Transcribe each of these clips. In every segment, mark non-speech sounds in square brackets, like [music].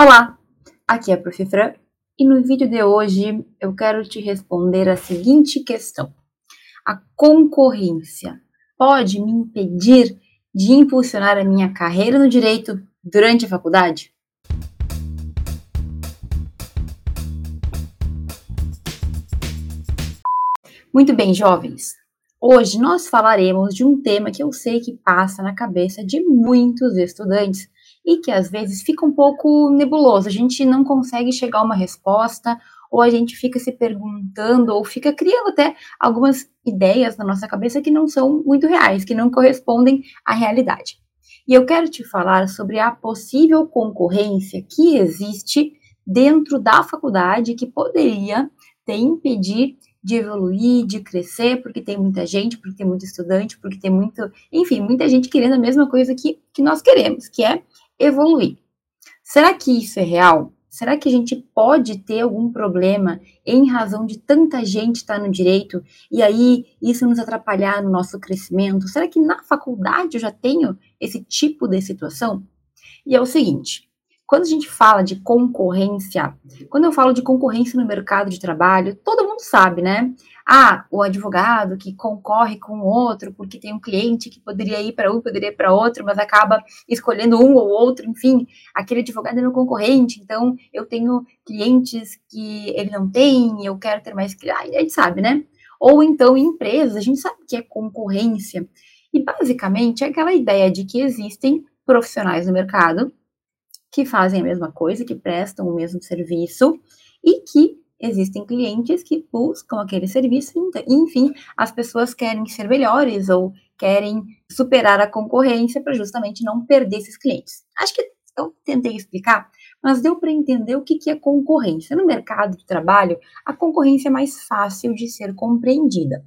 Olá, aqui é a Prof. Fran e no vídeo de hoje eu quero te responder a seguinte questão: A concorrência pode me impedir de impulsionar a minha carreira no direito durante a faculdade? Muito bem, jovens. Hoje nós falaremos de um tema que eu sei que passa na cabeça de muitos estudantes e que às vezes fica um pouco nebuloso. A gente não consegue chegar a uma resposta, ou a gente fica se perguntando, ou fica criando até algumas ideias na nossa cabeça que não são muito reais, que não correspondem à realidade. E eu quero te falar sobre a possível concorrência que existe dentro da faculdade que poderia te impedir de evoluir, de crescer, porque tem muita gente, porque tem muito estudante, porque tem muito, enfim, muita gente querendo a mesma coisa que, que nós queremos, que é evoluir. Será que isso é real? Será que a gente pode ter algum problema em razão de tanta gente estar no direito e aí isso nos atrapalhar no nosso crescimento? Será que na faculdade eu já tenho esse tipo de situação? E é o seguinte: quando a gente fala de concorrência, quando eu falo de concorrência no mercado de trabalho, todo mundo sabe, né? Ah, o advogado que concorre com outro porque tem um cliente que poderia ir para um, poderia ir para outro, mas acaba escolhendo um ou outro, enfim, aquele advogado é meu concorrente, então eu tenho clientes que ele não tem, eu quero ter mais clientes, a gente sabe, né? Ou então empresas, a gente sabe que é concorrência. E basicamente é aquela ideia de que existem profissionais no mercado que fazem a mesma coisa, que prestam o mesmo serviço e que existem clientes que buscam aquele serviço, enfim, as pessoas querem ser melhores ou querem superar a concorrência para justamente não perder esses clientes. Acho que eu tentei explicar, mas deu para entender o que, que é concorrência. No mercado de trabalho, a concorrência é mais fácil de ser compreendida.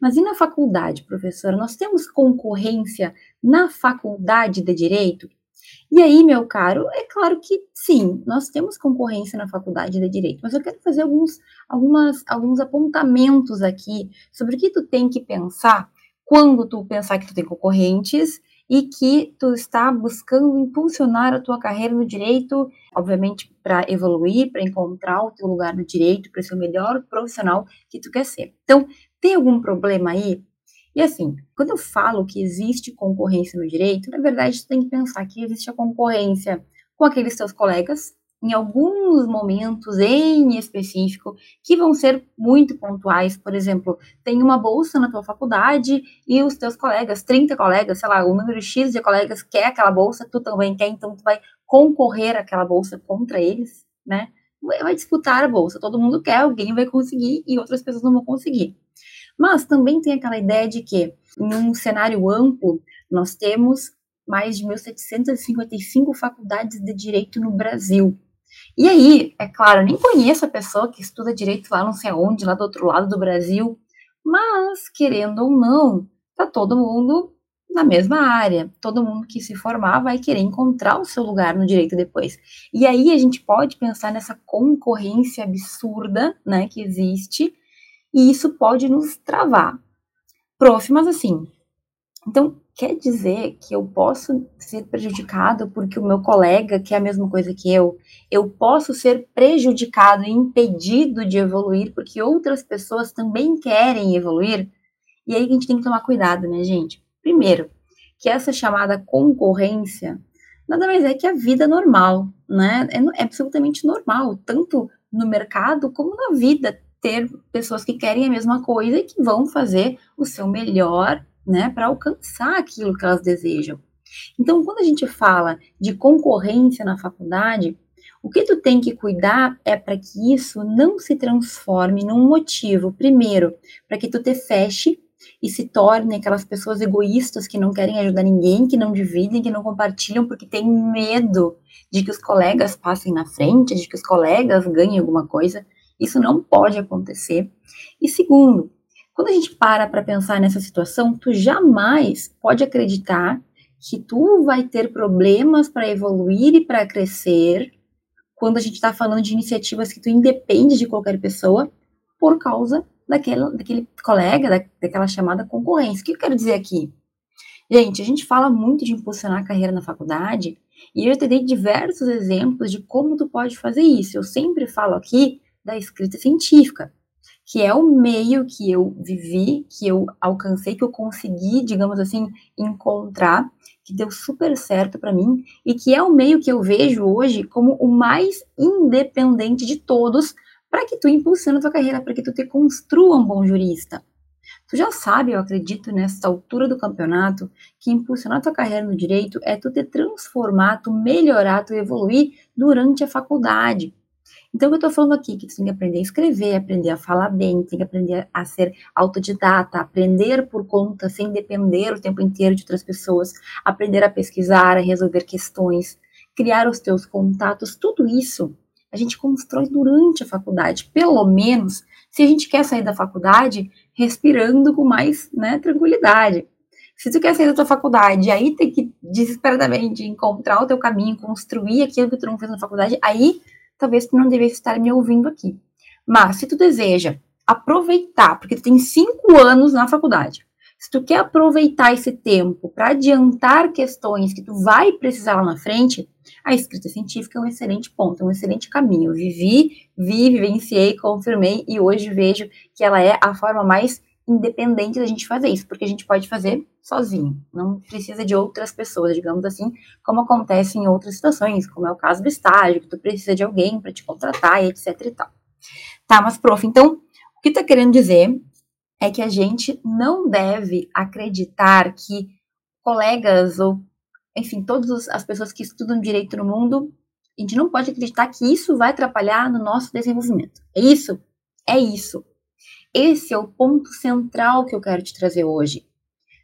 Mas e na faculdade, professora? Nós temos concorrência na faculdade de direito? E aí, meu caro, é claro que sim, nós temos concorrência na faculdade de Direito, mas eu quero fazer alguns, algumas, alguns apontamentos aqui sobre o que tu tem que pensar quando tu pensar que tu tem concorrentes e que tu está buscando impulsionar a tua carreira no direito, obviamente para evoluir, para encontrar o teu lugar no direito, para ser o melhor profissional que tu quer ser. Então, tem algum problema aí? E assim, quando eu falo que existe concorrência no direito, na verdade, você tem que pensar que existe a concorrência com aqueles seus colegas, em alguns momentos em específico, que vão ser muito pontuais. Por exemplo, tem uma bolsa na tua faculdade e os teus colegas, 30 colegas, sei lá, o número X de colegas quer aquela bolsa, tu também quer, então tu vai concorrer àquela bolsa contra eles, né? Vai disputar a bolsa, todo mundo quer, alguém vai conseguir e outras pessoas não vão conseguir. Mas também tem aquela ideia de que, em um cenário amplo, nós temos mais de 1.755 faculdades de direito no Brasil. E aí, é claro, nem conheço a pessoa que estuda direito lá não sei aonde, lá do outro lado do Brasil, mas, querendo ou não, tá todo mundo na mesma área. Todo mundo que se formar vai querer encontrar o seu lugar no direito depois. E aí a gente pode pensar nessa concorrência absurda, né, que existe e isso pode nos travar. Prof, mas assim, então quer dizer que eu posso ser prejudicado porque o meu colega quer a mesma coisa que eu? Eu posso ser prejudicado e impedido de evoluir porque outras pessoas também querem evoluir? E aí a gente tem que tomar cuidado, né, gente? Primeiro, que essa chamada concorrência nada mais é que a vida normal, né? É, é absolutamente normal, tanto no mercado como na vida ter pessoas que querem a mesma coisa e que vão fazer o seu melhor, né, para alcançar aquilo que elas desejam. Então, quando a gente fala de concorrência na faculdade, o que tu tem que cuidar é para que isso não se transforme num motivo, primeiro, para que tu te feche e se torne aquelas pessoas egoístas que não querem ajudar ninguém, que não dividem, que não compartilham porque tem medo de que os colegas passem na frente, de que os colegas ganhem alguma coisa. Isso não pode acontecer. E segundo, quando a gente para para pensar nessa situação, tu jamais pode acreditar que tu vai ter problemas para evoluir e para crescer quando a gente está falando de iniciativas que tu independe de qualquer pessoa por causa daquela, daquele colega, da, daquela chamada concorrência. O que eu quero dizer aqui? Gente, a gente fala muito de impulsionar a carreira na faculdade E eu te dei diversos exemplos de como tu pode fazer isso. Eu sempre falo aqui da escrita científica, que é o meio que eu vivi, que eu alcancei, que eu consegui, digamos assim, encontrar, que deu super certo para mim e que é o meio que eu vejo hoje como o mais independente de todos para que tu impulsione a tua carreira, para que tu te construa um bom jurista. Tu já sabe, eu acredito, nessa altura do campeonato, que impulsionar tua carreira no direito é tu te transformar, tu melhorar, tu evoluir durante a faculdade. Então, eu tô falando aqui que tem que aprender a escrever, aprender a falar bem, tem que aprender a ser autodidata, aprender por conta, sem depender o tempo inteiro de outras pessoas, aprender a pesquisar, a resolver questões, criar os teus contatos, tudo isso a gente constrói durante a faculdade. Pelo menos, se a gente quer sair da faculdade respirando com mais né, tranquilidade. Se tu quer sair da tua faculdade, aí tem que desesperadamente encontrar o teu caminho, construir aquilo que tu não fez na faculdade, aí talvez tu não devesse estar me ouvindo aqui. Mas se tu deseja aproveitar, porque tu tem cinco anos na faculdade, se tu quer aproveitar esse tempo para adiantar questões que tu vai precisar lá na frente, a escrita científica é um excelente ponto, é um excelente caminho. Eu vivi, vi, vivenciei, confirmei e hoje vejo que ela é a forma mais independente da gente fazer isso, porque a gente pode fazer sozinho, não precisa de outras pessoas, digamos assim, como acontece em outras situações, como é o caso do estágio, que tu precisa de alguém para te contratar, etc e tal. Tá, mas prof, então, o que tá querendo dizer é que a gente não deve acreditar que colegas ou, enfim, todas as pessoas que estudam direito no mundo, a gente não pode acreditar que isso vai atrapalhar no nosso desenvolvimento. É isso? É isso. Esse é o ponto central que eu quero te trazer hoje.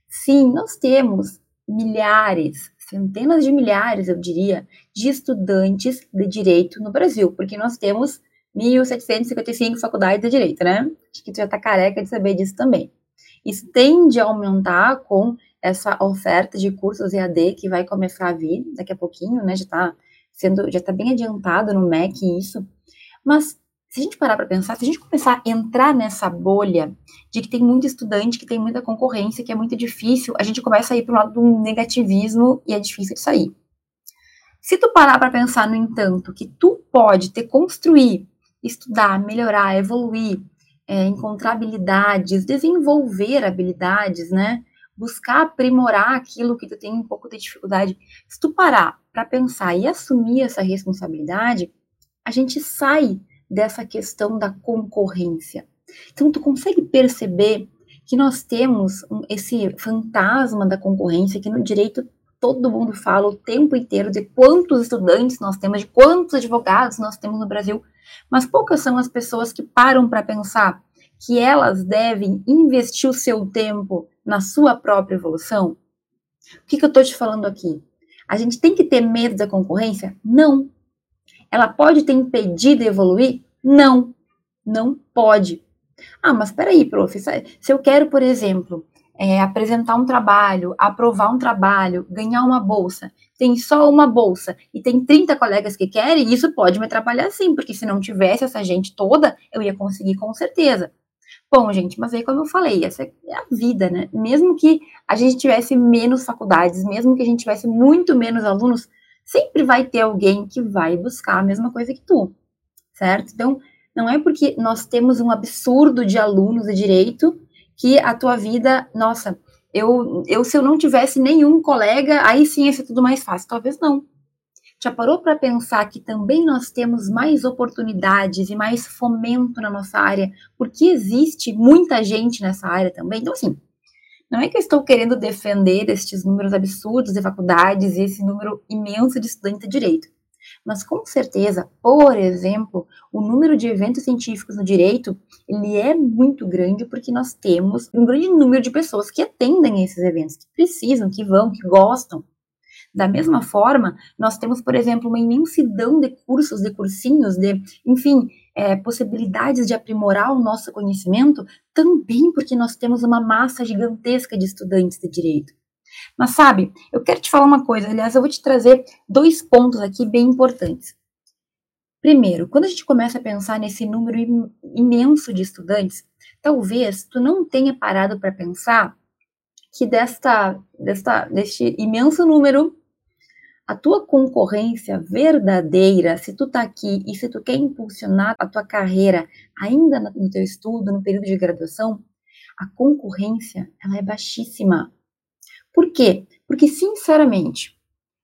Sim, nós temos milhares, centenas de milhares, eu diria, de estudantes de direito no Brasil, porque nós temos 1.755 faculdades de direito, né? Acho que tu já tá careca de saber disso também. Isso tende a aumentar com essa oferta de cursos EAD que vai começar a vir daqui a pouquinho, né? Já tá sendo, já tá bem adiantado no MEC isso. Mas se a gente parar para pensar, se a gente começar a entrar nessa bolha de que tem muito estudante, que tem muita concorrência, que é muito difícil, a gente começa a ir para o lado do negativismo e é difícil de sair. Se tu parar para pensar, no entanto, que tu pode te construir estudar, melhorar, evoluir, é, encontrar habilidades, desenvolver habilidades, né? Buscar aprimorar aquilo que tu tem um pouco de dificuldade. Se tu parar para pensar e assumir essa responsabilidade, a gente sai dessa questão da concorrência. Então, tu consegue perceber que nós temos esse fantasma da concorrência que no direito todo mundo fala o tempo inteiro de quantos estudantes nós temos, de quantos advogados nós temos no Brasil, mas poucas são as pessoas que param para pensar que elas devem investir o seu tempo na sua própria evolução. O que, que eu estou te falando aqui? A gente tem que ter medo da concorrência? Não. Ela pode ter impedido evoluir? Não. Não pode. Ah, mas peraí, prof. Se eu quero, por exemplo, é, apresentar um trabalho, aprovar um trabalho, ganhar uma bolsa, tem só uma bolsa e tem 30 colegas que querem, isso pode me atrapalhar sim, porque se não tivesse essa gente toda, eu ia conseguir com certeza. Bom, gente, mas aí como eu falei, essa é a vida, né? Mesmo que a gente tivesse menos faculdades, mesmo que a gente tivesse muito menos alunos, sempre vai ter alguém que vai buscar a mesma coisa que tu, certo? Então, não é porque nós temos um absurdo de alunos de direito que a tua vida, nossa, eu, eu se eu não tivesse nenhum colega, aí sim ia ser tudo mais fácil. Talvez não. Já parou para pensar que também nós temos mais oportunidades e mais fomento na nossa área, porque existe muita gente nessa área também? Então, assim, não é que eu estou querendo defender estes números absurdos de faculdades e esse número imenso de estudantes de direito. Mas com certeza, por exemplo, o número de eventos científicos no direito, ele é muito grande porque nós temos um grande número de pessoas que atendem esses eventos, que precisam, que vão, que gostam. Da mesma forma, nós temos, por exemplo, uma imensidão de cursos, de cursinhos, de, enfim, é, possibilidades de aprimorar o nosso conhecimento, também porque nós temos uma massa gigantesca de estudantes de direito. Mas sabe, eu quero te falar uma coisa, aliás, eu vou te trazer dois pontos aqui bem importantes. Primeiro, quando a gente começa a pensar nesse número imenso de estudantes, talvez tu não tenha parado para pensar que desta, desta, deste imenso número, a tua concorrência verdadeira, se tu tá aqui e se tu quer impulsionar a tua carreira ainda no teu estudo, no período de graduação, a concorrência ela é baixíssima. Por quê? Porque, sinceramente,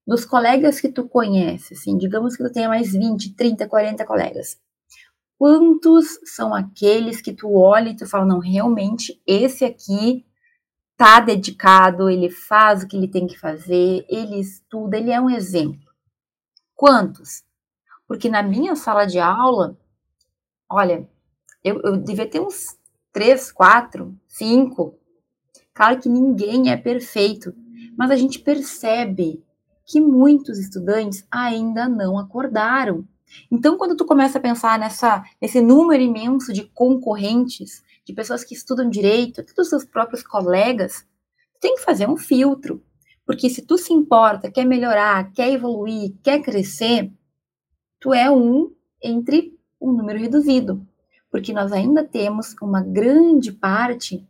dos colegas que tu conhece, assim, digamos que tu tenha mais 20, 30, 40 colegas, quantos são aqueles que tu olha e tu fala, não, realmente, esse aqui tá dedicado, ele faz o que ele tem que fazer, ele estuda, ele é um exemplo. Quantos? Porque na minha sala de aula, olha, eu, eu devia ter uns três, quatro, cinco. Claro que ninguém é perfeito, mas a gente percebe que muitos estudantes ainda não acordaram. Então, quando tu começa a pensar nessa, nesse número imenso de concorrentes, de pessoas que estudam direito, todos os seus próprios colegas, tem que fazer um filtro. Porque se tu se importa, quer melhorar, quer evoluir, quer crescer, tu é um entre um número reduzido. Porque nós ainda temos uma grande parte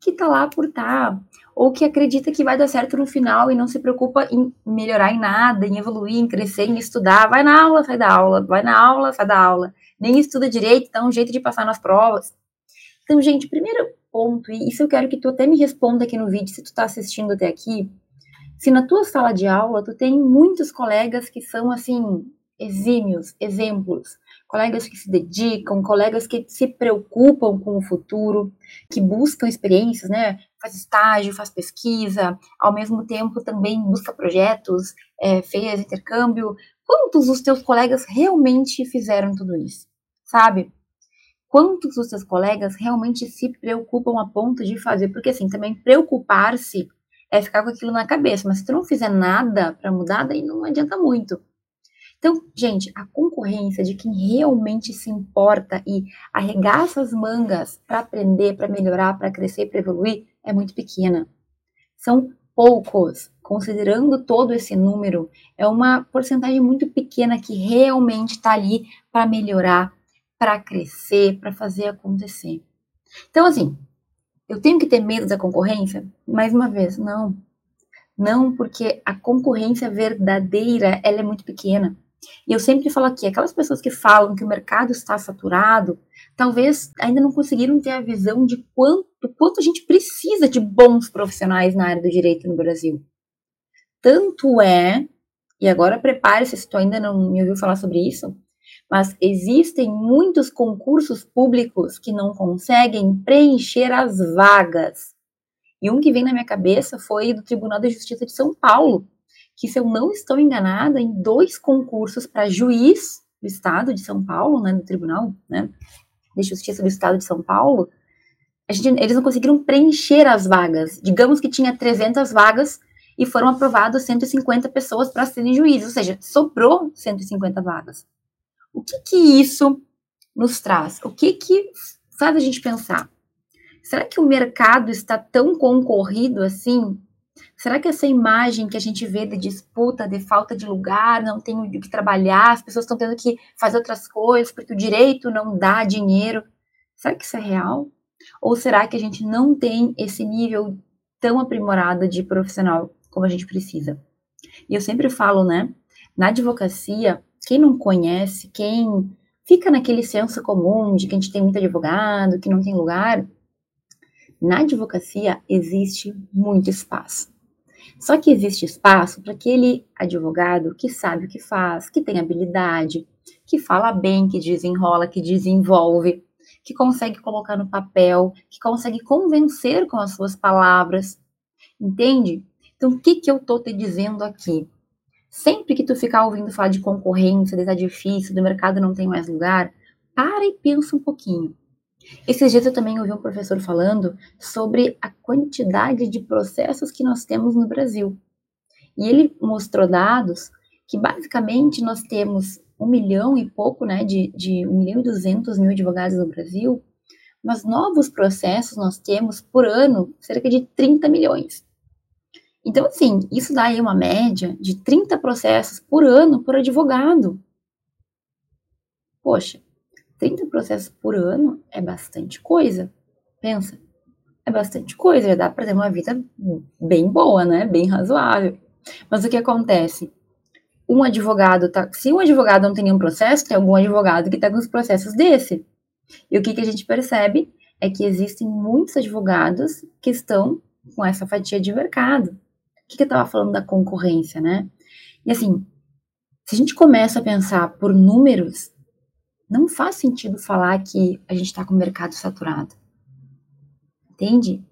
que tá lá por tá, ou que acredita que vai dar certo no final e não se preocupa em melhorar em nada, em evoluir, em crescer, em estudar. Vai na aula, sai da aula, vai na aula, sai da aula. Nem estuda direito, dá um jeito de passar nas provas. Então, gente, primeiro ponto, e isso eu quero que tu até me responda aqui no vídeo, se tu tá assistindo até aqui, se na tua sala de aula tu tem muitos colegas que são, assim, exímios, exemplos, colegas que se dedicam, colegas que se preocupam com o futuro, que buscam experiências, né? Faz estágio, faz pesquisa, ao mesmo tempo também busca projetos, é, fez intercâmbio. Quantos dos teus colegas realmente fizeram tudo isso? Sabe? Quantos dos seus colegas realmente se preocupam a ponto de fazer, porque assim, também preocupar-se é ficar com aquilo na cabeça, mas se tu não fizer nada para mudar, daí não adianta muito. Então, gente, a concorrência de quem realmente se importa e arregaça as mangas para aprender, para melhorar, para crescer, para evoluir, é muito pequena. São poucos, considerando todo esse número, é uma porcentagem muito pequena que realmente está ali para melhorar, para crescer, para fazer acontecer. Então, assim, eu tenho que ter medo da concorrência? Mais uma vez, não. Não, porque a concorrência verdadeira, ela é muito pequena. E eu sempre falo aqui, aquelas pessoas que falam que o mercado está saturado, talvez ainda não conseguiram ter a visão de quanto, quanto a gente precisa de bons profissionais na área do direito no Brasil. Tanto é, e agora prepare-se se tu ainda não me ouviu falar sobre isso, mas existem muitos concursos públicos que não conseguem preencher as vagas. E um que vem na minha cabeça foi do Tribunal de Justiça de São Paulo, que, se eu não estou enganada, em dois concursos para juiz do Estado de São Paulo, né, no Tribunal né, de Justiça do Estado de São Paulo, gente, eles não conseguiram preencher as vagas. Digamos que tinha 300 vagas e foram aprovadas 150 pessoas para serem juízes, ou seja, sobrou 150 vagas. O que que isso nos traz? O que que faz a gente pensar? Será que o mercado está tão concorrido assim? Será que essa imagem que a gente vê de disputa, de falta de lugar, não tem o que trabalhar, as pessoas estão tendo que fazer outras coisas porque o direito não dá dinheiro, será que isso é real? Ou será que a gente não tem esse nível tão aprimorado de profissional como a gente precisa? E eu sempre falo, né? Na advocacia, quem não conhece, quem fica naquele senso comum de que a gente tem muito advogado, que não tem lugar, na advocacia existe muito espaço. Só que existe espaço para aquele advogado que sabe o que faz, que tem habilidade, que fala bem, que desenrola, que desenvolve, que consegue colocar no papel, que consegue convencer com as suas palavras. Entende? Então, o que, que eu estou te dizendo aqui? Sempre que tu ficar ouvindo falar de concorrência, de tá difícil, do mercado não tem mais lugar, para e pensa um pouquinho. Esses dias eu também ouvi um professor falando sobre a quantidade de processos que nós temos no Brasil. E ele mostrou dados que basicamente nós temos um milhão e pouco, né, de, de um milhão e duzentos mil advogados no Brasil, mas novos processos nós temos por ano cerca de 30 milhões. Então, assim, isso dá aí uma média de 30 processos por ano por advogado. Poxa, 30 processos por ano é bastante coisa. Pensa, é bastante coisa, já dá para ter uma vida bem boa, né? Bem razoável. Mas o que acontece? um advogado tá. Se um advogado não tem nenhum processo, tem algum advogado que está com os processos desse. E o que, que a gente percebe é que existem muitos advogados que estão com essa fatia de mercado. Que, que eu estava falando da concorrência, né? E assim, se a gente começa a pensar por números, não faz sentido falar que a gente está com o mercado saturado. Entende?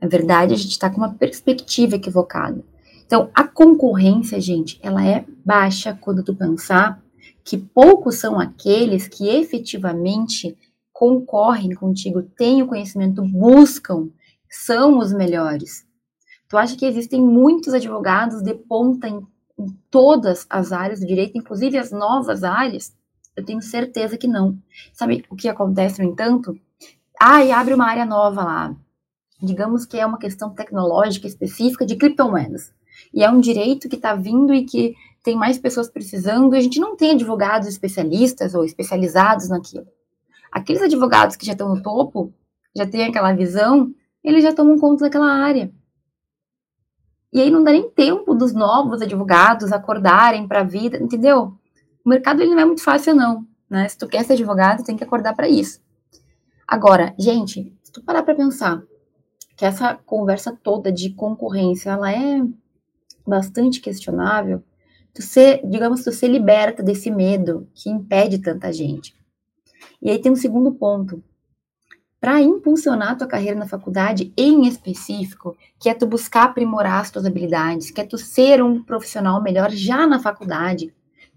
Na verdade, a gente está com uma perspectiva equivocada. Então, a concorrência, gente, ela é baixa quando tu pensar que poucos são aqueles que efetivamente concorrem contigo, têm o conhecimento, buscam, são os melhores. Tu acha que existem muitos advogados de ponta em, em todas as áreas do direito, inclusive as novas áreas? Eu tenho certeza que não. Sabe o que acontece, no entanto? Ah, e abre uma área nova lá. Digamos que é uma questão tecnológica específica de criptomoedas e é um direito que está vindo e que tem mais pessoas precisando, e a gente não tem advogados especialistas ou especializados naquilo. Aqueles advogados que já estão no topo, já têm aquela visão, eles já tomam conta daquela área. E aí não dá nem tempo dos novos advogados acordarem para a vida, entendeu? O mercado ele não é muito fácil não, né? Se tu quer ser advogado, tem que acordar para isso. Agora, gente, se tu parar para pensar que essa conversa toda de concorrência, ela é bastante questionável, tu ser, digamos, tu ser liberta desse medo que impede tanta gente. E aí tem um segundo ponto. Para impulsionar a tua carreira na faculdade, em específico, que é tu buscar aprimorar as tuas habilidades, que é tu ser um profissional melhor já na faculdade,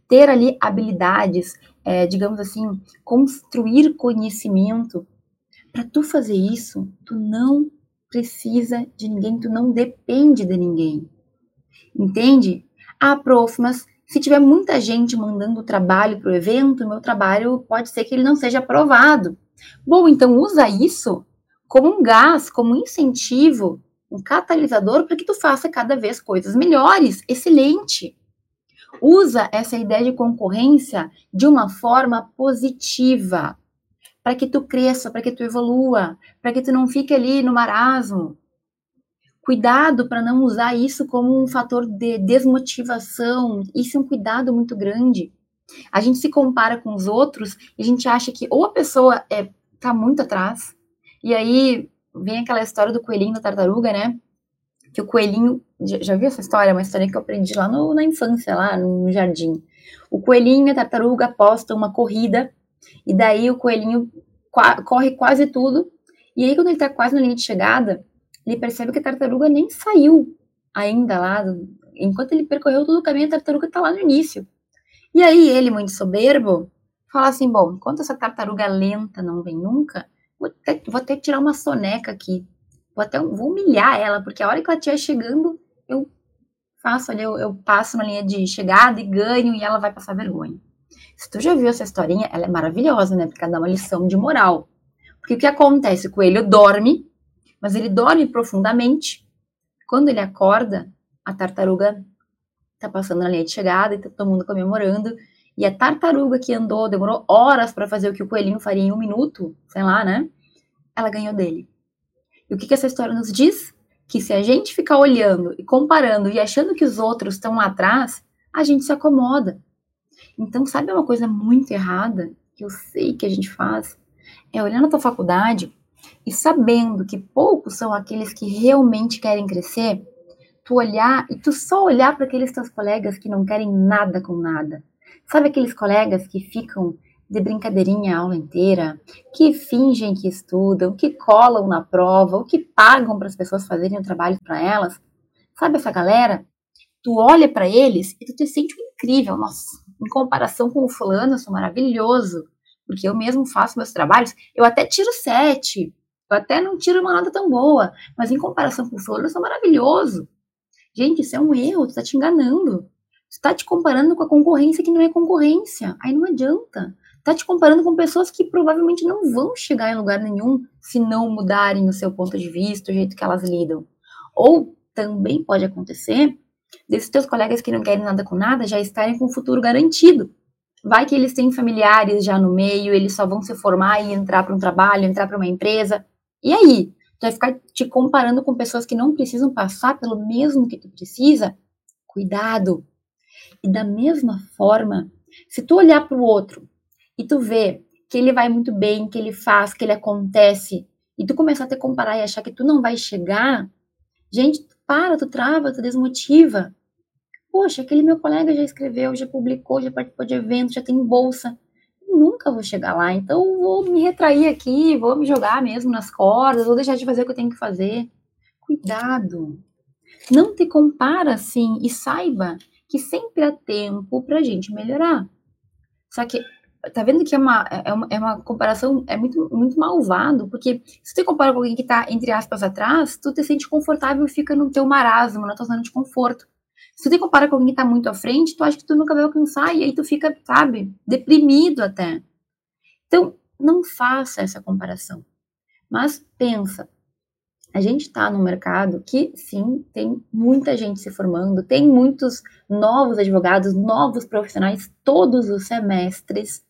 ter ali habilidades, é, digamos assim, construir conhecimento. Para tu fazer isso, tu não precisa de ninguém, tu não depende de ninguém. Entende? Ah, prof, mas se tiver muita gente mandando trabalho para o evento, meu trabalho pode ser que ele não seja aprovado. Bom, então usa isso como um gás, como um incentivo, um catalisador para que tu faça cada vez coisas melhores. Excelente. Usa essa ideia de concorrência de uma forma positiva, para que tu cresça, para que tu evolua, para que tu não fique ali no marasmo. Cuidado para não usar isso como um fator de desmotivação. Isso é um cuidado muito grande. A gente se compara com os outros e a gente acha que ou a pessoa é tá muito atrás, e aí vem aquela história do coelhinho da tartaruga, né? Que o coelhinho. Já, já viu essa história? É uma história que eu aprendi lá no, na infância, lá no jardim. O coelhinho e a tartaruga apostam uma corrida, e daí o coelhinho corre quase tudo, e aí quando ele tá quase na linha de chegada, ele percebe que a tartaruga nem saiu ainda lá. Enquanto ele percorreu todo o caminho, a tartaruga está lá no início. E aí ele, muito soberbo, fala assim: bom, enquanto essa tartaruga lenta não vem nunca, vou até, vou até tirar uma soneca aqui. Vou até vou humilhar ela, porque a hora que ela estiver chegando, eu faço ali, eu, eu passo na linha de chegada e ganho, e ela vai passar vergonha. Se tu já viu essa historinha, ela é maravilhosa, né? Porque ela dá uma lição de moral. Porque o que acontece? O coelho dorme, mas ele dorme profundamente. Quando ele acorda, a tartaruga está passando na linha de chegada e tá todo mundo comemorando. E a tartaruga que andou, demorou horas para fazer o que o coelhinho faria em um minuto, sei lá, né? Ela ganhou dele. E o que, que essa história nos diz? Que se a gente ficar olhando e comparando e achando que os outros estão lá atrás, a gente se acomoda. Então, sabe uma coisa muito errada que eu sei que a gente faz? É olhar na tua faculdade e sabendo que poucos são aqueles que realmente querem crescer, tu olhar e tu só olhar para aqueles teus colegas que não querem nada com nada. Sabe aqueles colegas que ficam de brincadeirinha a aula inteira, que fingem que estudam, que colam na prova, ou que pagam para as pessoas fazerem o trabalho para elas? Sabe essa galera? Tu olha para eles e tu te sente incrível. Nossa, em comparação com o fulano, eu sou maravilhoso porque eu mesmo faço meus trabalhos, eu até tiro sete, eu até não tiro uma nota tão boa, mas em comparação com o fulano, eu sou maravilhoso. Gente, isso é um erro, tu tá te enganando. Tu tá te comparando com a concorrência que não é concorrência. Aí não adianta. Tá te comparando com pessoas que provavelmente não vão chegar em lugar nenhum se não mudarem o seu ponto de vista, o jeito que elas lidam. Ou também pode acontecer desses teus colegas que não querem nada com nada já estarem com o futuro garantido. Vai que eles têm familiares já no meio, eles só vão se formar e entrar para um trabalho, entrar para uma empresa. E aí? Tu vai ficar te comparando com pessoas que não precisam passar pelo mesmo que tu precisa? Cuidado. E da mesma forma, se tu olhar para o outro e tu vê que ele vai muito bem, que ele faz, que ele acontece, e tu começar a te comparar e achar que tu não vai chegar, gente, tu para, tu trava, tu desmotiva. Poxa, aquele meu colega já escreveu, já publicou, já participou de evento, já tem bolsa. Nunca vou chegar lá, então vou me retrair aqui, vou me jogar mesmo nas cordas, vou deixar de fazer o que eu tenho que fazer. Cuidado. Não te compara assim e saiba que sempre há tempo pra gente melhorar. Só que tá vendo que é uma, é uma, é uma comparação, é muito, muito malvado, porque se tu compara com alguém que tá, entre aspas, atrás, tu te sente confortável e fica no teu marasmo, na tua zona de conforto. Se tu te compara com alguém que tá muito à frente, tu acha que tu nunca vai alcançar, e aí tu fica, sabe, deprimido até. Então, não faça essa comparação. Mas pensa, a gente está no mercado que sim, tem muita gente se formando, tem muitos novos advogados, novos profissionais todos os semestres.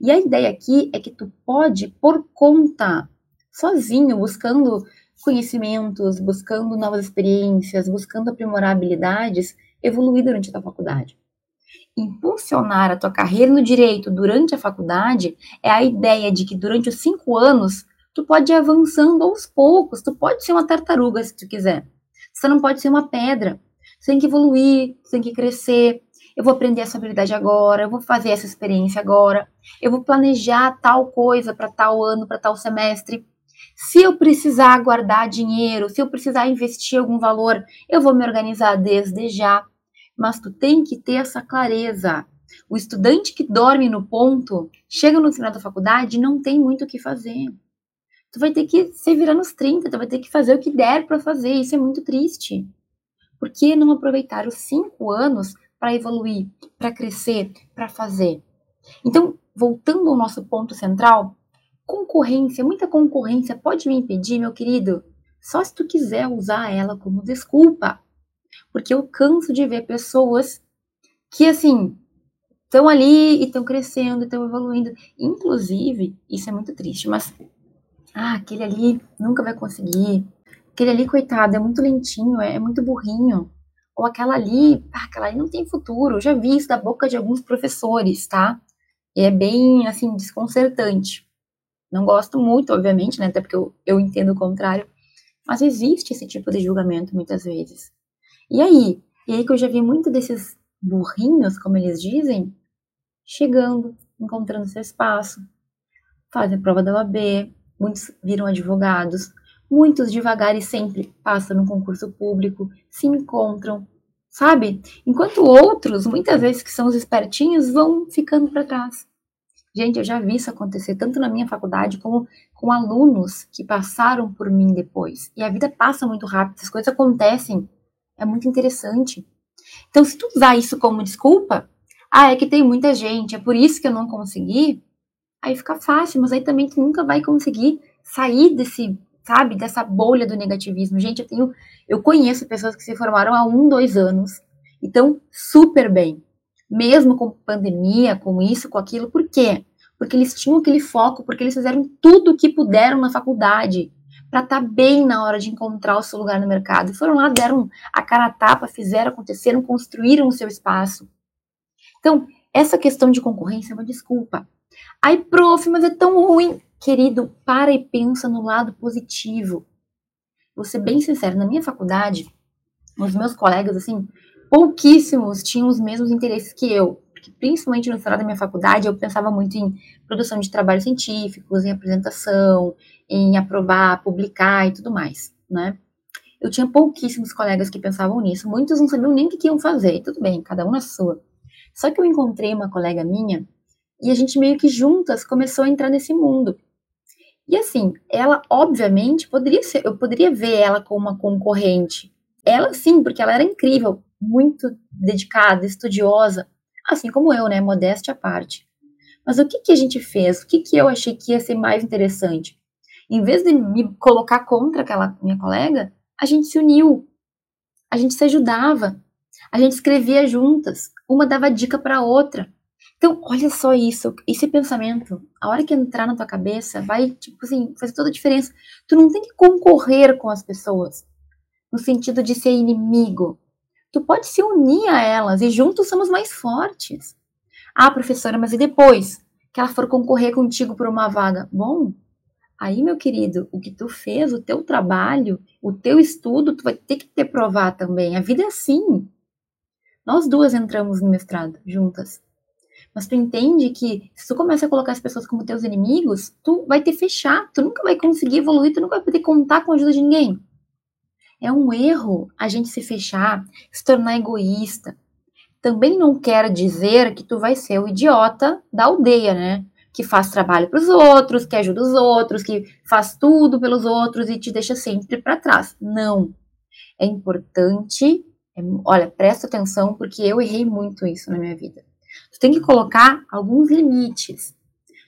E a ideia aqui é que tu pode, por conta, sozinho, buscando conhecimentos, buscando novas experiências, buscando aprimorar habilidades, evoluir durante a tua faculdade. Impulsionar a tua carreira no direito durante a faculdade é a ideia de que durante os cinco anos tu pode ir avançando aos poucos, tu pode ser uma tartaruga se tu quiser. Você não pode ser uma pedra. Você tem que evoluir, você tem que crescer, eu vou aprender essa habilidade agora, eu vou fazer essa experiência agora, eu vou planejar tal coisa para tal ano, para tal semestre. Se eu precisar guardar dinheiro, se eu precisar investir algum valor, eu vou me organizar desde já. Mas tu tem que ter essa clareza. O estudante que dorme no ponto, chega no final da faculdade e não tem muito o que fazer. Tu vai ter que se virar nos 30, tu vai ter que fazer o que der para fazer. Isso é muito triste. Por que não aproveitar os cinco anos para evoluir, para crescer, para fazer. Então, voltando ao nosso ponto central, concorrência, muita concorrência pode me impedir, meu querido, só se tu quiser usar ela como desculpa. Porque eu canso de ver pessoas que, assim, estão ali e estão crescendo, estão evoluindo. Inclusive, isso é muito triste, mas, ah, aquele ali nunca vai conseguir. Aquele ali, coitado, é muito lentinho, é, é muito burrinho ou aquela ali, ah, aquela ali não tem futuro. Eu já vi isso da boca de alguns professores, tá? E é bem, assim, desconcertante. Não gosto muito, obviamente, né? Até porque eu, eu entendo o contrário. Mas existe esse tipo de julgamento muitas vezes. E aí? E aí que eu já vi muito desses burrinhos, como eles dizem, chegando, encontrando seu espaço, fazem prova da OAB, muitos viram advogados, Muitos devagar e sempre passam no concurso público, se encontram, sabe? Enquanto outros, muitas vezes que são os espertinhos, vão ficando para trás. Gente, eu já vi isso acontecer tanto na minha faculdade como com alunos que passaram por mim depois. E a vida passa muito rápido, as coisas acontecem. É muito interessante. Então, se tu usar isso como desculpa, ah, é que tem muita gente, é por isso que eu não consegui, aí fica fácil, mas aí também tu nunca vai conseguir sair desse sabe, dessa bolha do negativismo. Gente, eu tenho, eu conheço pessoas que se formaram há um, dois anos e estão super bem, mesmo com pandemia, com isso, com aquilo. Por quê? Porque eles tinham aquele foco, porque eles fizeram tudo o que puderam na faculdade para estar tá bem na hora de encontrar o seu lugar no mercado. Foram lá, deram a cara a tapa, fizeram, aconteceram, construíram o seu espaço. Então, essa questão de concorrência é uma desculpa. Ai, prof, mas é tão ruim. Querido, para e pensa no lado positivo. Vou ser bem sincero, na minha faculdade, os meus colegas, assim, pouquíssimos tinham os mesmos interesses que eu. Porque, principalmente no final da minha faculdade, eu pensava muito em produção de trabalhos científicos, em apresentação, em aprovar, publicar e tudo mais, né? Eu tinha pouquíssimos colegas que pensavam nisso, muitos não sabiam nem o que iam fazer, tudo bem, cada um na sua. Só que eu encontrei uma colega minha e a gente meio que juntas começou a entrar nesse mundo. E assim, ela obviamente poderia ser, eu poderia ver ela como uma concorrente. Ela sim, porque ela era incrível, muito dedicada, estudiosa, assim como eu, né, modéstia à parte. Mas o que que a gente fez? O que que eu achei que ia ser mais interessante? Em vez de me colocar contra aquela minha colega, a gente se uniu. A gente se ajudava. A gente escrevia juntas. Uma dava dica para outra. Então, olha só isso, esse pensamento, a hora que entrar na tua cabeça, vai, tipo assim, fazer toda a diferença. Tu não tem que concorrer com as pessoas, no sentido de ser inimigo. tu pode se unir a elas e juntos somos mais fortes. Ah, professora, mas e depois que ela for concorrer contigo por uma vaga? Bom, aí, meu querido, o que tu fez, o teu trabalho, o teu estudo, tu vai ter que te provar também. A vida é assim. Nós duas entramos no mestrado juntas. Mas tu entende que se tu começa a colocar as pessoas como teus inimigos, tu vai te fechar, tu nunca vai conseguir evoluir, tu nunca vai poder contar com a ajuda de ninguém. É um erro a gente se fechar, se tornar egoísta. Também não quer dizer que tu vai ser o idiota da aldeia, né? Que faz trabalho para os outros, que ajuda os outros, que faz tudo pelos outros e te deixa sempre para trás. Não. É importante, é, olha, presta atenção porque eu errei muito isso na minha vida Tu tem que colocar alguns limites.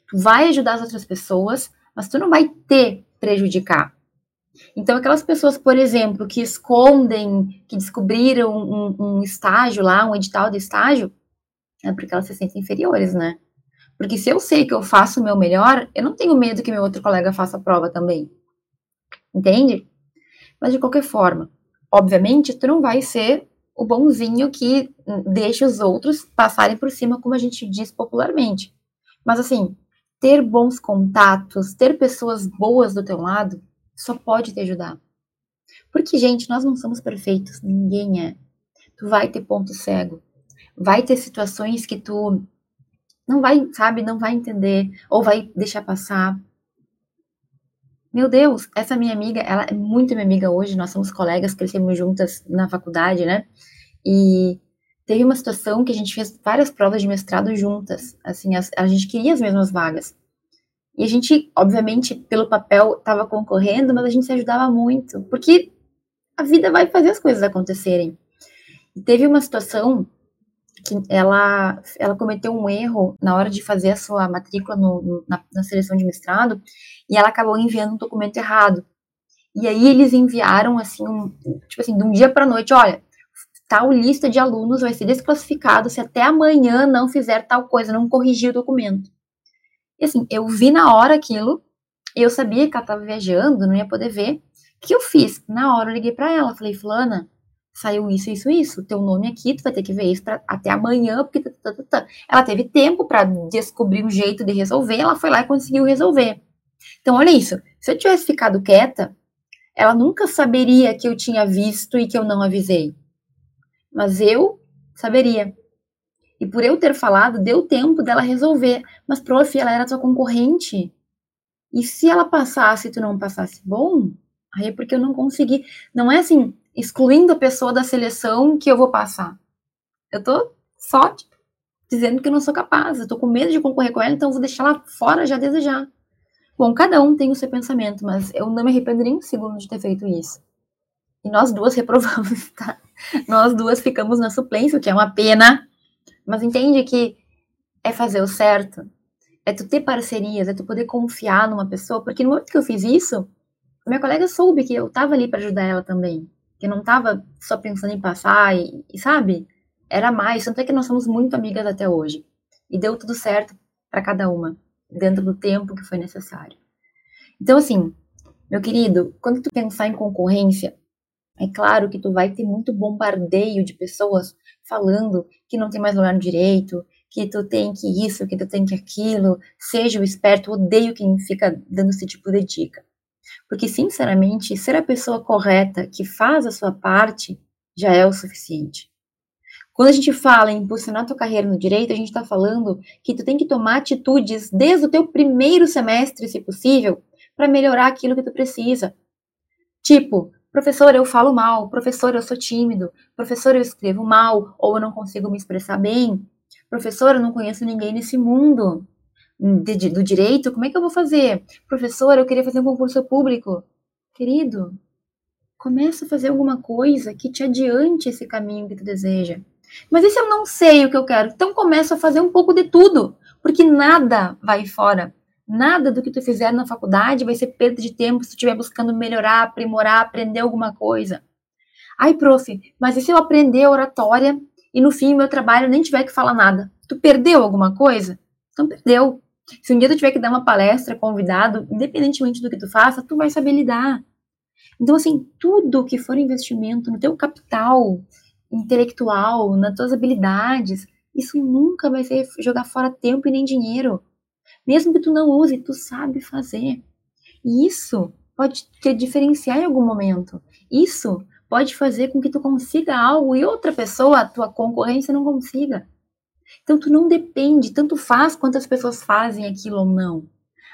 Tu vai ajudar as outras pessoas, mas tu não vai te prejudicar. Então, aquelas pessoas, por exemplo, que escondem, que descobriram um, um estágio lá, um edital de estágio, é porque elas se sentem inferiores, né? Porque se eu sei que eu faço o meu melhor, eu não tenho medo que meu outro colega faça a prova também. Entende? Mas de qualquer forma, obviamente, tu não vai ser o bonzinho que deixa os outros passarem por cima, como a gente diz popularmente. Mas assim, ter bons contatos, ter pessoas boas do teu lado, só pode te ajudar. Porque, gente, nós não somos perfeitos, ninguém é. Tu vai ter ponto cego. Vai ter situações que tu não vai, sabe, não vai entender ou vai deixar passar. Meu Deus, essa minha amiga, ela é muito minha amiga hoje, nós somos colegas, crescemos juntas na faculdade, né? E teve uma situação que a gente fez várias provas de mestrado juntas, assim, a, a gente queria as mesmas vagas. E a gente, obviamente, pelo papel, estava concorrendo, mas a gente se ajudava muito, porque a vida vai fazer as coisas acontecerem. E teve uma situação que ela, ela cometeu um erro na hora de fazer a sua matrícula no, na, na seleção de mestrado, e ela acabou enviando um documento errado. E aí eles enviaram assim, um, tipo assim, de um dia para noite, olha, tal lista de alunos vai ser desclassificado se até amanhã não fizer tal coisa, não corrigir o documento. E assim, eu vi na hora aquilo, eu sabia que ela estava viajando, não ia poder ver. O que eu fiz? Na hora eu liguei para ela, falei, fulana, saiu isso, isso, isso, teu nome aqui, tu vai ter que ver isso pra, até amanhã, porque tá, tá, tá, ela teve tempo para descobrir um jeito de resolver, ela foi lá e conseguiu resolver. Então, olha isso. Se eu tivesse ficado quieta, ela nunca saberia que eu tinha visto e que eu não avisei. Mas eu saberia. E por eu ter falado, deu tempo dela resolver. Mas, prof, ela era tua concorrente. E se ela passasse e tu não passasse? Bom, aí é porque eu não consegui. Não é assim, excluindo a pessoa da seleção que eu vou passar. Eu tô só tipo, dizendo que eu não sou capaz. Eu tô com medo de concorrer com ela, então eu vou deixar ela fora já desde já. Bom, cada um tem o seu pensamento, mas eu não me arrependo nem um segundo de ter feito isso. E nós duas reprovamos, [laughs] tá? Nós duas ficamos na suplência, o que é uma pena. Mas entende que é fazer o certo. É tu ter parcerias, é tu poder confiar numa pessoa. Porque no momento que eu fiz isso, minha colega soube que eu tava ali para ajudar ela também. Que não tava só pensando em passar e, e, sabe? Era mais. Tanto é que nós somos muito amigas até hoje. E deu tudo certo para cada uma, dentro do tempo que foi necessário. Então, assim, meu querido, quando tu pensar em concorrência, é claro que tu vai ter muito bombardeio de pessoas falando que não tem mais lugar no direito, que tu tem que isso, que tu tem que aquilo, seja o esperto, odeio quem fica dando esse tipo de dica. Porque, sinceramente, ser a pessoa correta que faz a sua parte já é o suficiente. Quando a gente fala em impulsionar tua carreira no direito, a gente está falando que tu tem que tomar atitudes desde o teu primeiro semestre, se possível, para melhorar aquilo que tu precisa. Tipo, Professor, eu falo mal. Professor, eu sou tímido. Professor, eu escrevo mal. Ou eu não consigo me expressar bem. Professor, eu não conheço ninguém nesse mundo de, do direito. Como é que eu vou fazer? Professor, eu queria fazer um concurso público. Querido, começa a fazer alguma coisa que te adiante esse caminho que tu deseja. Mas e se eu não sei o que eu quero? Então começa a fazer um pouco de tudo, porque nada vai fora. Nada do que tu fizer na faculdade vai ser perda de tempo se tu estiver buscando melhorar, aprimorar, aprender alguma coisa. Ai, prof, mas e se eu aprender oratória e no fim meu trabalho nem tiver que falar nada? Tu perdeu alguma coisa? Então perdeu. Se um dia tu tiver que dar uma palestra convidado, independentemente do que tu faça, tu vai saber lidar. Então, assim, tudo que for investimento no teu capital, intelectual, nas tuas habilidades, isso nunca vai ser jogar fora tempo e nem dinheiro. Mesmo que tu não use, tu sabe fazer. E isso pode te diferenciar em algum momento. Isso pode fazer com que tu consiga algo e outra pessoa, a tua concorrência, não consiga. Então tu não depende, tanto faz quantas pessoas fazem aquilo ou não.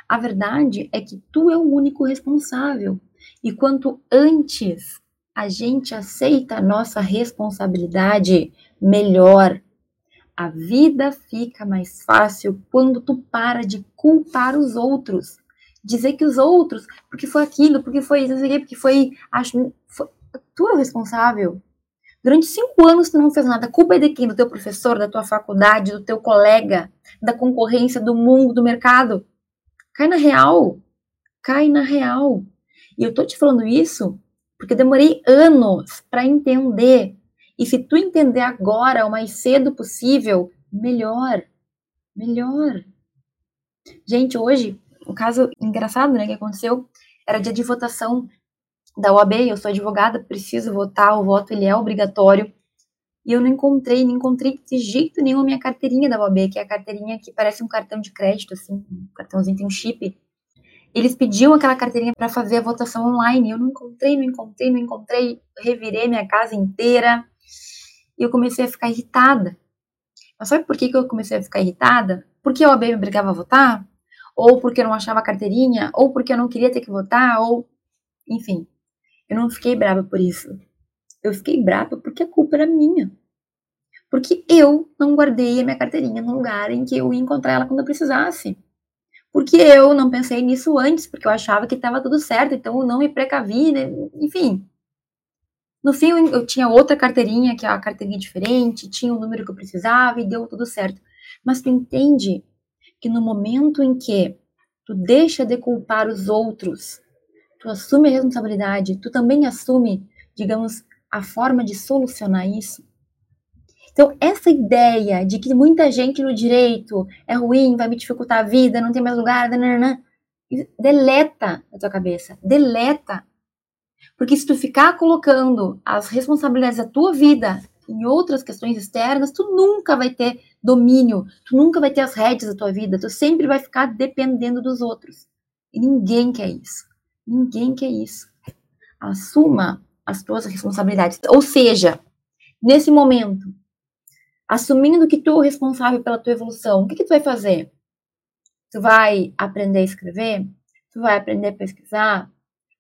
A verdade é que tu é o único responsável. E quanto antes a gente aceita a nossa responsabilidade, melhor. A vida fica mais fácil quando tu para de culpar os outros. Dizer que os outros, porque foi aquilo, porque foi isso, porque foi, acho, foi, tu é o responsável. Durante cinco anos tu não fez nada. A culpa é de quem? Do teu professor, da tua faculdade, do teu colega, da concorrência, do mundo, do mercado. Cai na real. Cai na real. E eu tô te falando isso porque demorei anos para entender. E se tu entender agora, o mais cedo possível, melhor. Melhor. Gente, hoje, um caso engraçado, né, que aconteceu, era dia de votação da OAB, eu sou advogada, preciso votar, o voto ele é obrigatório. E eu não encontrei, não encontrei de jeito nenhum a minha carteirinha da OAB, que é a carteirinha que parece um cartão de crédito, assim, um cartãozinho tem um chip. Eles pediam aquela carteirinha para fazer a votação online. Eu não encontrei, não encontrei, não encontrei. Revirei minha casa inteira. E eu comecei a ficar irritada. Mas sabe por que, que eu comecei a ficar irritada? Porque a OAB me obrigava a votar? Ou porque eu não achava a carteirinha? Ou porque eu não queria ter que votar? Ou. Enfim. Eu não fiquei brava por isso. Eu fiquei brava porque a culpa era minha. Porque eu não guardei a minha carteirinha no lugar em que eu ia encontrar ela quando eu precisasse. Porque eu não pensei nisso antes, porque eu achava que estava tudo certo, então eu não me precavi, né? enfim. No fim, eu tinha outra carteirinha, que é a carteirinha diferente, tinha o número que eu precisava e deu tudo certo. Mas tu entende que no momento em que tu deixa de culpar os outros, tu assume a responsabilidade, tu também assume, digamos, a forma de solucionar isso. Então, essa ideia de que muita gente no direito é ruim, vai me dificultar a vida, não tem mais lugar, nanana, deleta da tua cabeça, deleta. Porque se tu ficar colocando as responsabilidades da tua vida em outras questões externas, tu nunca vai ter domínio, tu nunca vai ter as rédeas da tua vida, tu sempre vai ficar dependendo dos outros. E ninguém quer isso. Ninguém quer isso. Assuma as tuas responsabilidades. Ou seja, nesse momento, assumindo que tu é responsável pela tua evolução, o que, que tu vai fazer? Tu vai aprender a escrever? Tu vai aprender a pesquisar?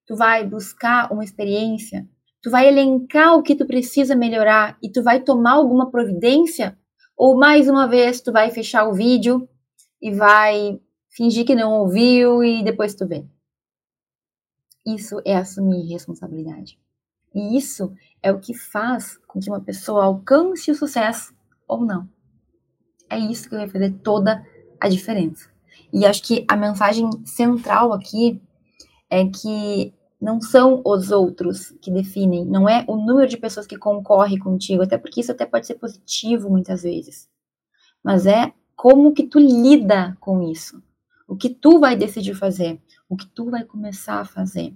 Tu vai buscar uma experiência? Tu vai elencar o que tu precisa melhorar e tu vai tomar alguma providência? Ou mais uma vez tu vai fechar o vídeo e vai fingir que não ouviu e depois tu vê? Isso é assumir responsabilidade. E isso é o que faz com que uma pessoa alcance o sucesso ou não. É isso que vai fazer toda a diferença. E acho que a mensagem central aqui é que não são os outros que definem, não é o número de pessoas que concorre contigo, até porque isso até pode ser positivo muitas vezes. Mas é como que tu lida com isso. O que tu vai decidir fazer, o que tu vai começar a fazer.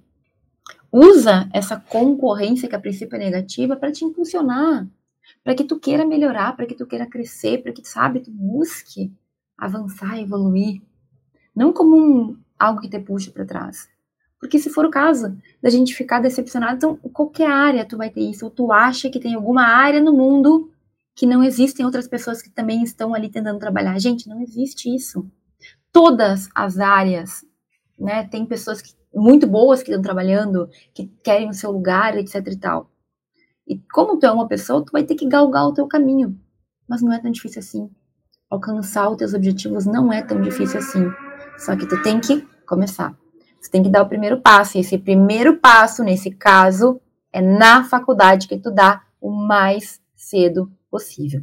Usa essa concorrência que a princípio é negativa para te impulsionar, para que tu queira melhorar, para que tu queira crescer, para que, sabe, tu busque avançar, evoluir. Não como um, algo que te puxa para trás. Porque se for o caso da gente ficar decepcionado, então qualquer área tu vai ter isso, ou tu acha que tem alguma área no mundo que não existem outras pessoas que também estão ali tentando trabalhar. Gente, não existe isso. Todas as áreas, né, tem pessoas que, muito boas que estão trabalhando, que querem o seu lugar, etc e tal. E como tu é uma pessoa, tu vai ter que galgar o teu caminho. Mas não é tão difícil assim. Alcançar os teus objetivos não é tão difícil assim. Só que tu tem que começar. Você tem que dar o primeiro passo. E esse primeiro passo, nesse caso, é na faculdade que tu dá o mais cedo possível.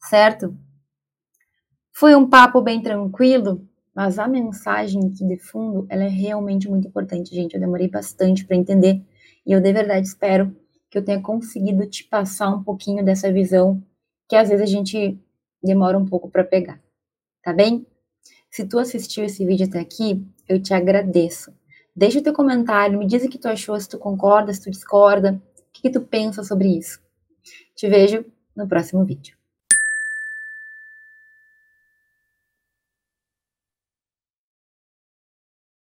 Certo? Foi um papo bem tranquilo, mas a mensagem aqui de fundo, ela é realmente muito importante, gente. Eu demorei bastante para entender e eu de verdade espero que eu tenha conseguido te passar um pouquinho dessa visão que às vezes a gente demora um pouco para pegar, tá bem? Se tu assistiu esse vídeo até aqui, eu te agradeço. Deixa o teu comentário, me diz o que tu achou, se tu concorda, se tu discorda, o que, que tu pensa sobre isso. Te vejo no próximo vídeo.